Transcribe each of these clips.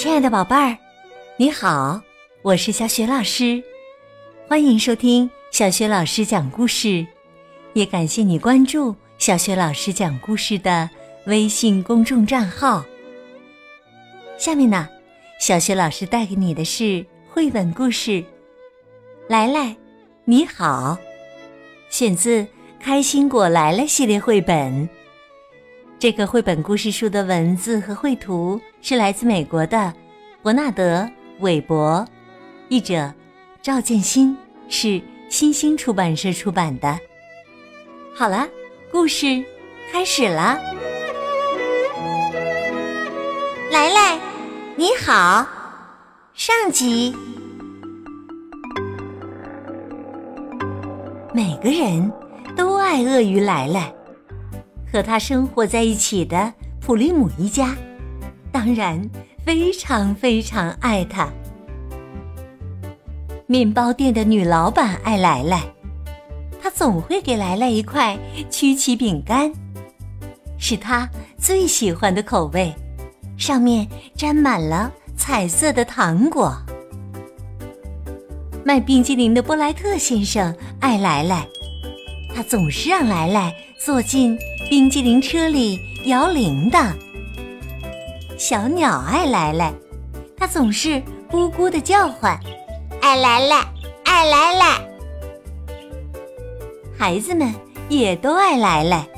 亲爱的宝贝儿，你好，我是小雪老师，欢迎收听小雪老师讲故事，也感谢你关注小雪老师讲故事的微信公众账号。下面呢，小雪老师带给你的是绘本故事《来来，你好》，选自《开心果来了》系列绘本。这个绘本故事书的文字和绘图是来自美国的伯纳德·韦伯，译者赵建新，是新兴出版社出版的。好了，故事开始了。来来，你好，上集。每个人都爱鳄鱼来来。和他生活在一起的普利姆一家，当然非常非常爱他。面包店的女老板爱来来，她总会给来来一块曲奇饼干，是她最喜欢的口味，上面沾满了彩色的糖果。卖冰激凌的波莱特先生爱来来，他总是让来来坐进。冰激凌车里摇铃铛，小鸟爱来来，它总是咕咕的叫唤，爱来来，爱来来。孩子们也都爱来来，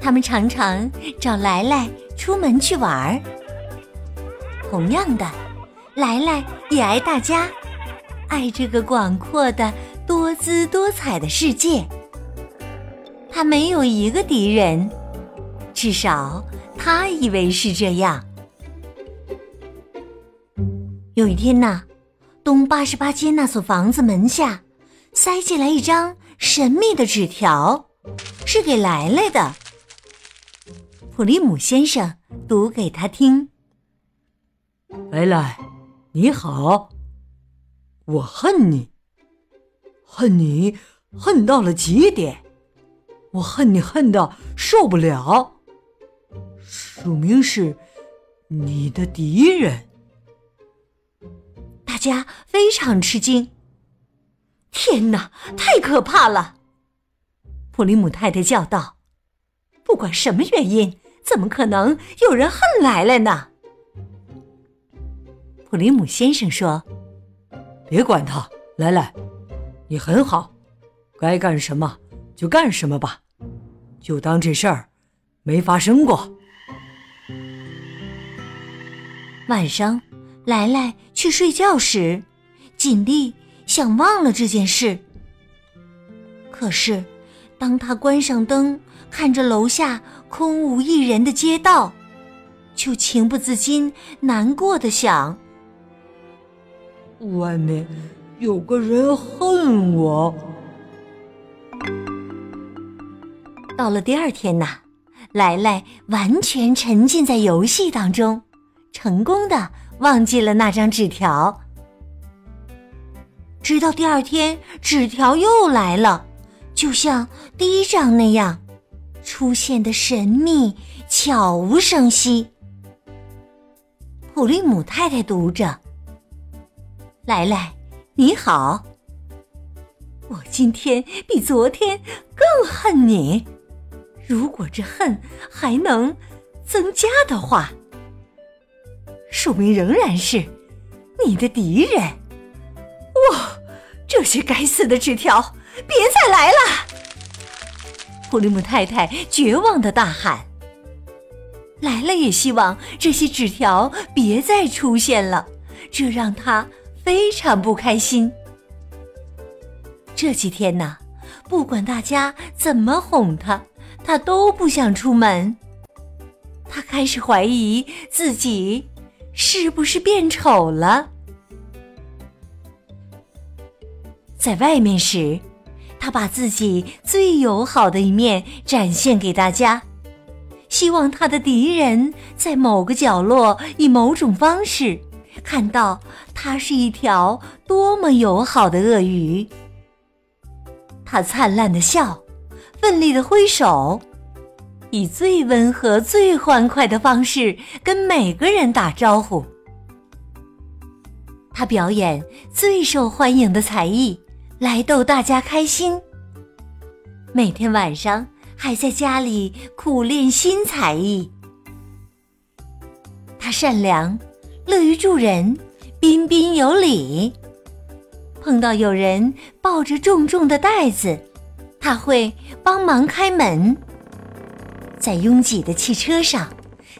他们常常找来来出门去玩儿。同样的，来来也爱大家，爱这个广阔的、多姿多彩的世界。他没有一个敌人，至少他以为是这样。有一天呐，东八十八街那所房子门下塞进来一张神秘的纸条，是给来来的。普利姆先生读给他听：“来来，你好，我恨你，恨你，恨到了极点。”我恨你恨的受不了，署名是你的敌人。大家非常吃惊。天哪，太可怕了！普里姆太太叫道：“不管什么原因，怎么可能有人恨来来呢？”普林姆先生说：“别管他，来来，你很好，该干什么。”就干什么吧，就当这事儿没发生过。晚上，来来去睡觉时，锦丽想忘了这件事。可是，当他关上灯，看着楼下空无一人的街道，就情不自禁难过的想：外面有个人恨我。到了第二天呐，莱莱完全沉浸在游戏当中，成功的忘记了那张纸条。直到第二天，纸条又来了，就像第一张那样，出现的神秘，悄无声息。普利姆太太读着：“莱莱，你好，我今天比昨天更恨你。”如果这恨还能增加的话，说明仍然是你的敌人。哇！这些该死的纸条，别再来了！普利姆太太绝望的大喊。来了也希望这些纸条别再出现了，这让他非常不开心。这几天呢，不管大家怎么哄他。他都不想出门，他开始怀疑自己是不是变丑了。在外面时，他把自己最友好的一面展现给大家，希望他的敌人在某个角落以某种方式看到他是一条多么友好的鳄鱼。他灿烂的笑。奋力的挥手，以最温和、最欢快的方式跟每个人打招呼。他表演最受欢迎的才艺，来逗大家开心。每天晚上还在家里苦练新才艺。他善良，乐于助人，彬彬有礼。碰到有人抱着重重的袋子，他会帮忙开门。在拥挤的汽车上，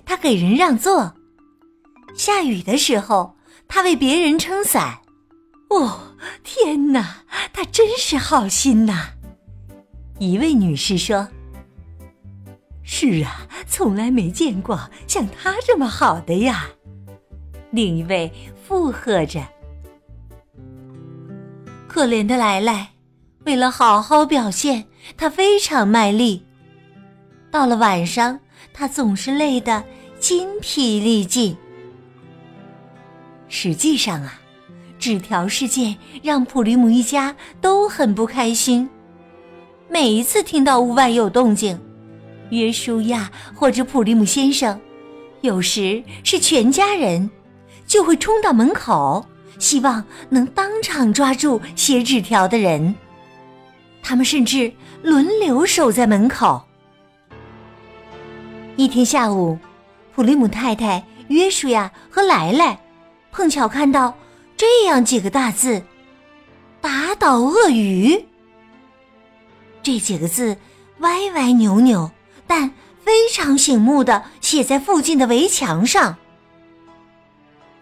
他给人让座；下雨的时候，他为别人撑伞。哦，天哪，他真是好心呐！一位女士说：“是啊，从来没见过像他这么好的呀。”另一位附和着。可怜的莱莱，为了好好表现，他非常卖力。到了晚上，他总是累得筋疲力尽。实际上啊，纸条事件让普利姆一家都很不开心。每一次听到屋外有动静，约书亚或者普利姆先生，有时是全家人，就会冲到门口，希望能当场抓住写纸条的人。他们甚至轮流守在门口。一天下午，普利姆太太、约书亚和莱莱碰巧看到这样几个大字：“打倒鳄鱼。”这几个字歪歪扭扭，但非常醒目的写在附近的围墙上。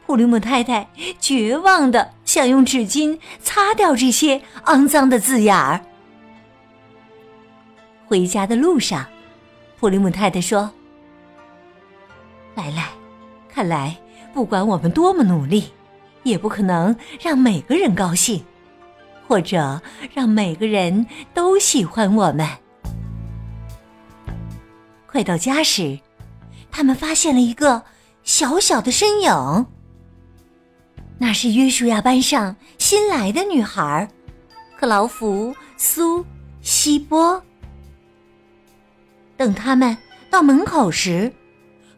普利姆太太绝望的想用纸巾擦掉这些肮脏的字眼儿。回家的路上，普利姆太太说。莱莱，看来不管我们多么努力，也不可能让每个人高兴，或者让每个人都喜欢我们。快到家时，他们发现了一个小小的身影，那是约书亚班上新来的女孩克劳福苏西波。等他们到门口时。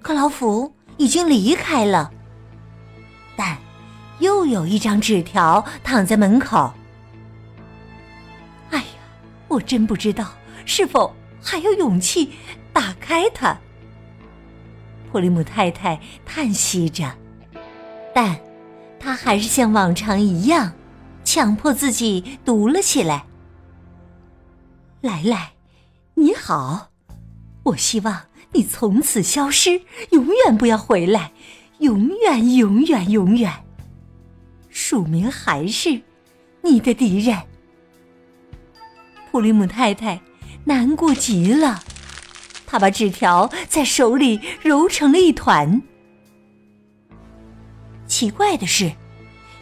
克劳福已经离开了，但又有一张纸条躺在门口。哎呀，我真不知道是否还有勇气打开它。普利姆太太叹息着，但她还是像往常一样，强迫自己读了起来。来来，你好，我希望。你从此消失，永远不要回来，永远，永远，永远。署名还是你的敌人。普利姆太太难过极了，她把纸条在手里揉成了一团。奇怪的是，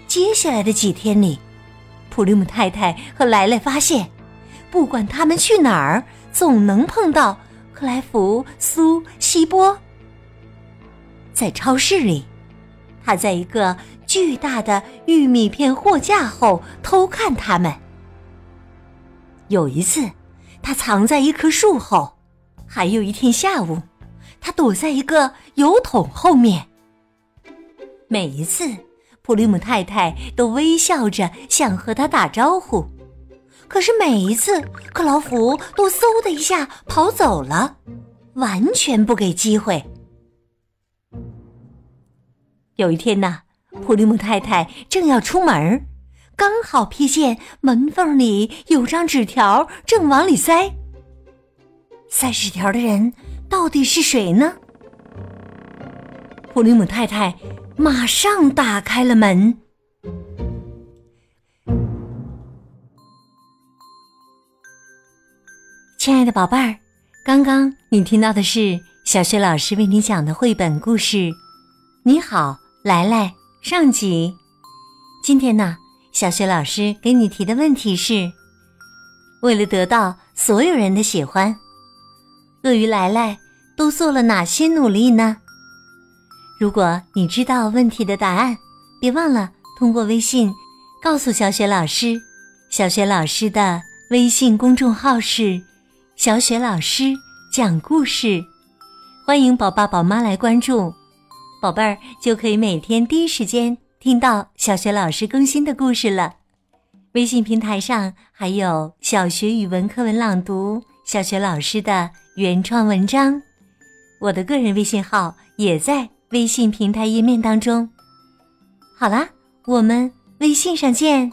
接下来的几天里，普利姆太太和莱莱发现，不管他们去哪儿，总能碰到。克莱弗苏西波在超市里，他在一个巨大的玉米片货架后偷看他们。有一次，他藏在一棵树后；还有一天下午，他躲在一个油桶后面。每一次，普利姆太太都微笑着想和他打招呼。可是每一次，克劳福都嗖的一下跑走了，完全不给机会。有一天呢，普利姆太太正要出门，刚好瞥见门缝里有张纸条，正往里塞。塞纸条的人到底是谁呢？普利姆太太马上打开了门。的宝贝儿，刚刚你听到的是小雪老师为你讲的绘本故事《你好，来来》上集。今天呢，小雪老师给你提的问题是：为了得到所有人的喜欢，鳄鱼来来都做了哪些努力呢？如果你知道问题的答案，别忘了通过微信告诉小雪老师。小雪老师的微信公众号是。小雪老师讲故事，欢迎宝爸宝妈来关注，宝贝儿就可以每天第一时间听。到小学老师更新的故事了。微信平台上还有小学语文课文朗读、小学老师的原创文章。我的个人微信号也在微信平台页面当中。好啦，我们微信上见。